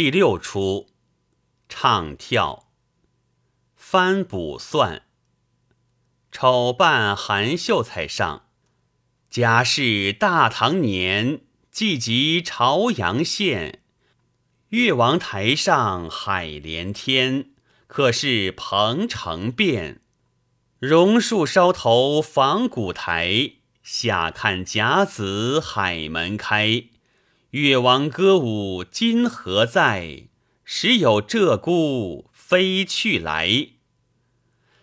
第六出，唱跳，翻卜算。丑扮韩秀才上，甲是大唐年，季及朝阳县。越王台上海连天，可是彭城变。榕树梢头仿古台，下看甲子海门开。越王歌舞今何在？时有鹧鸪飞去来。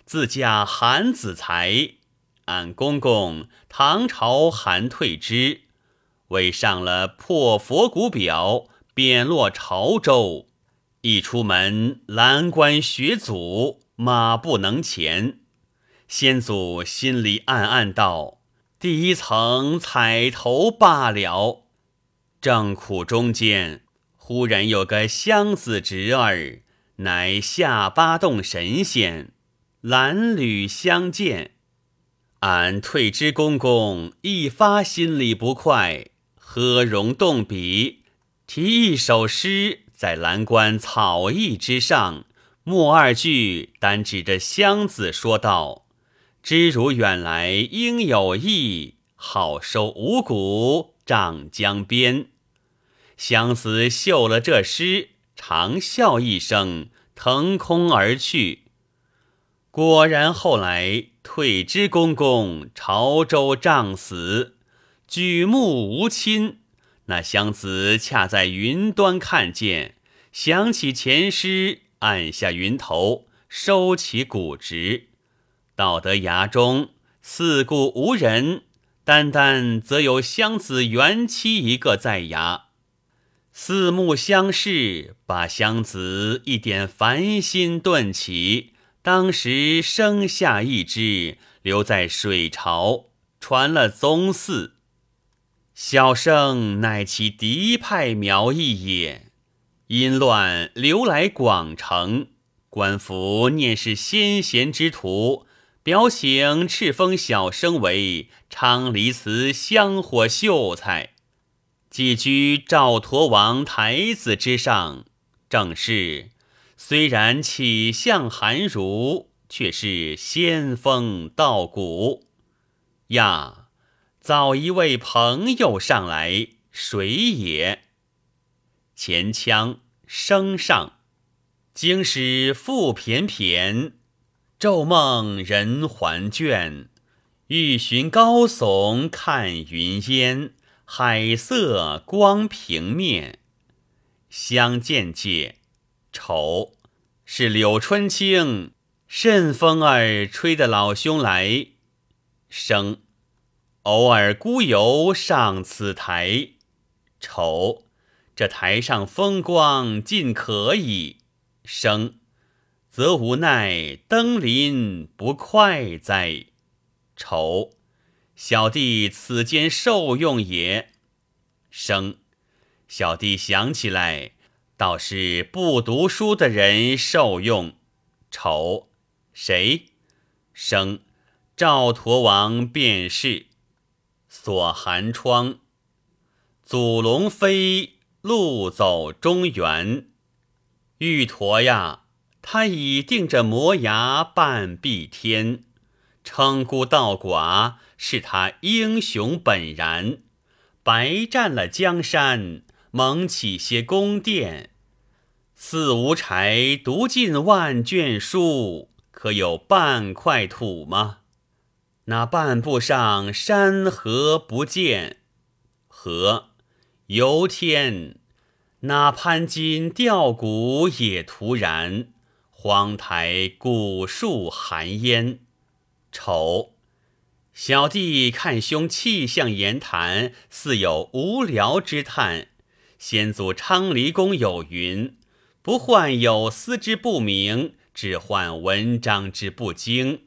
自家韩子才，俺公公唐朝韩退之，为上了破佛骨表，贬落潮州。一出门，蓝关学祖，马不能前。先祖心里暗暗道：第一层彩头罢了。正苦中间，忽然有个乡子侄儿，乃下八洞神仙，蓝缕相见。俺退之公公一发心里不快，喝容动笔，题一首诗在蓝关草驿之上，末二句单指着乡子说道：“知如远来应有意，好收五谷长江边。”湘子嗅了这诗，长笑一声，腾空而去。果然，后来退之公公潮州仗死，举目无亲。那湘子恰在云端看见，想起前诗，按下云头，收起骨直。到得崖中，四顾无人，单单则有湘子原妻一个在崖。四目相视，把湘子一点凡心顿起。当时生下一只，留在水潮，传了宗嗣。小生乃其嫡派苗裔也。因乱流来广城，官府念是先贤之徒，表请敕封小生为昌黎祠香火秀才。寄居赵佗王台子之上，正是虽然起向寒儒，却是仙风道骨呀。早一位朋友上来，谁也？前腔声上，经史复翩翩，昼梦人还倦，欲寻高耸看云烟。海色光平面，相见介，丑是柳春青，甚风儿吹得老兄来。生偶尔孤游上此台，丑这台上风光尽可以。生则无奈登临不快哉。丑。小弟此间受用也。生，小弟想起来，倒是不读书的人受用。丑，谁？生，赵佗王便是。锁寒窗，祖龙飞，路走中原。玉驼呀，他已定着磨牙半壁天。称孤道寡是他英雄本然，白占了江山，蒙起些宫殿。四无柴读尽万卷书，可有半块土吗？那半步上山河不见，河游天，那潘金吊骨也徒然。荒台古树寒烟。丑，小弟看兄气象言谈，似有无聊之叹。先祖昌黎公有云：不患有思之不明，只患文章之不精；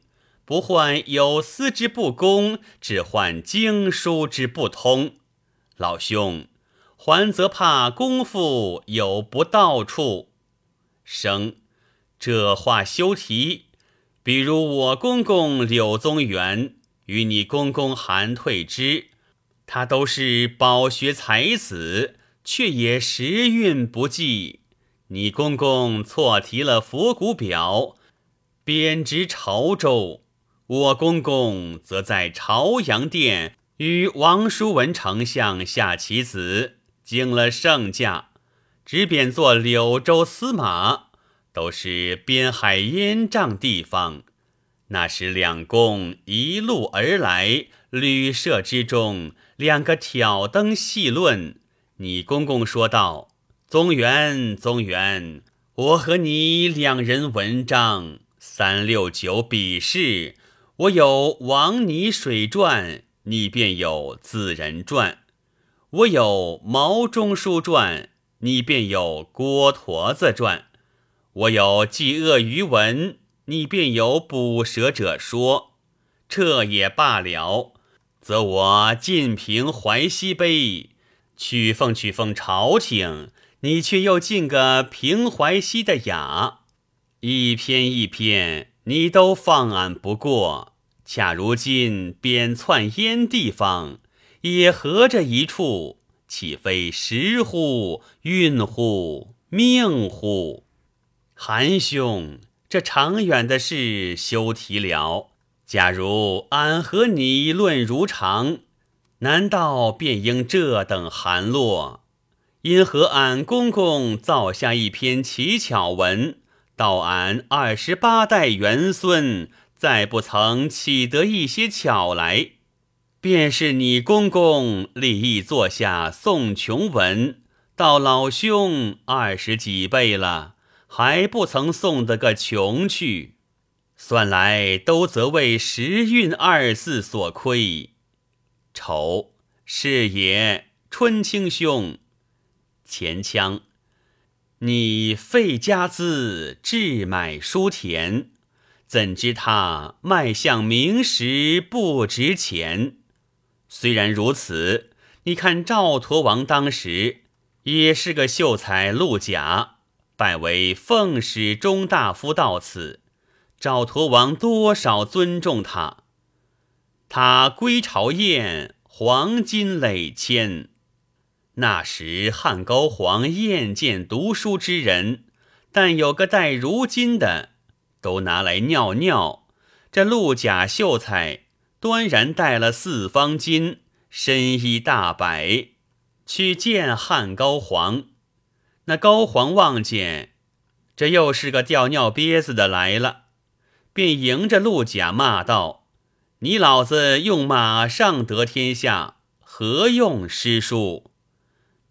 不患有思之不公，只患经书之不通。老兄，还则怕功夫有不到处。生，这话休提。比如我公公柳宗元与你公公韩退之，他都是饱学才子，却也时运不济。你公公错题了佛骨表，贬职潮州。我公公则在朝阳殿与王叔文丞相下棋子，经了圣驾，只贬作柳州司马，都是边海烟瘴地方。那时两公一路而来，旅社之中，两个挑灯细论。你公公说道：“宗元，宗元，我和你两人文章，三六九比试。”我有王泥水传，你便有自然传；我有毛中书传，你便有郭驼子传；我有祭鳄鱼文，你便有捕蛇者说。这也罢了，则我尽平淮西碑，曲奉曲奉朝廷，你却又进个平淮西的雅，一篇一篇，你都放俺不过。恰如今贬窜燕地方，也合着一处，岂非时乎？运乎？命乎？韩兄，这长远的事休提了。假如俺和你论如常，难道便应这等寒落？因和俺公公造下一篇奇巧文，道俺二十八代元孙。再不曾起得一些巧来，便是你公公立意坐下送琼文，到老兄二十几辈了，还不曾送得个穷去，算来都则为时运二字所亏。丑是也，春青兄，前腔，你费家资置买书田。怎知他迈向名时不值钱？虽然如此，你看赵佗王当时也是个秀才陆贾，拜为奉使中大夫到此，赵佗王多少尊重他。他归朝宴，黄金累千。那时汉高皇厌见读书之人，但有个带如今的。都拿来尿尿。这陆贾秀才端然带了四方巾，身衣大摆，去见汉高皇。那高皇望见，这又是个吊尿憋子的来了，便迎着陆贾骂道：“你老子用马上得天下，何用诗书？”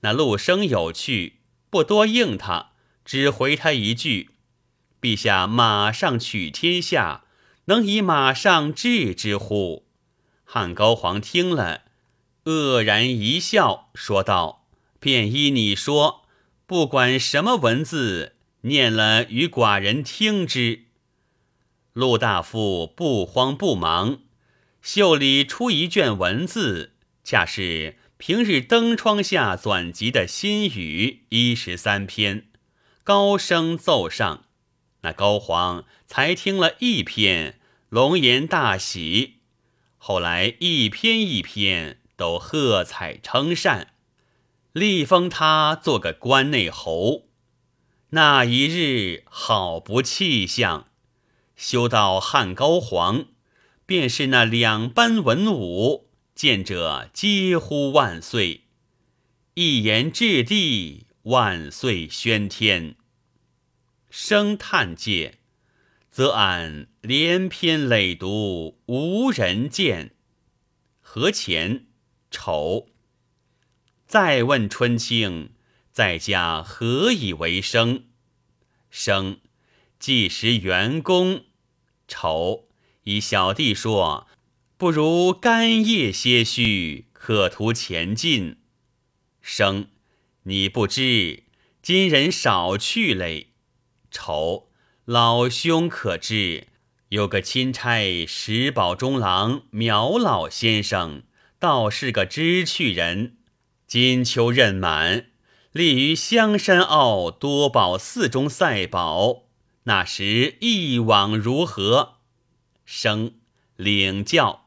那陆生有趣，不多应他，只回他一句。陛下马上取天下，能以马上治之乎？汉高皇听了，愕然一笑，说道：“便依你说，不管什么文字，念了与寡人听之。”陆大夫不慌不忙，袖里出一卷文字，恰是平日灯窗下纂集的新语一十三篇，高声奏上。那高皇才听了一篇，龙颜大喜。后来一篇一篇都喝彩称善，立封他做个关内侯。那一日好不气象，修到汉高皇，便是那两班文武见者皆呼万岁，一言掷地，万岁喧天。生叹界，则俺连篇累读，无人见。何前丑？再问春青，在家何以为生？生，既时员工。丑，以小弟说，不如干叶些许，可图前进。生，你不知，今人少去嘞。丑，老兄可知？有个钦差石宝中郎苗老先生，倒是个知趣人。金秋任满，立于香山坳多宝寺中赛宝。那时一往如何？生领教。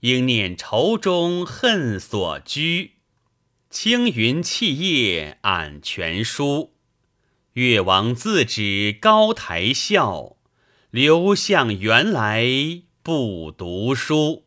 应念愁中恨所居，青云气业俺全书。越王自指高台笑，刘向原来不读书。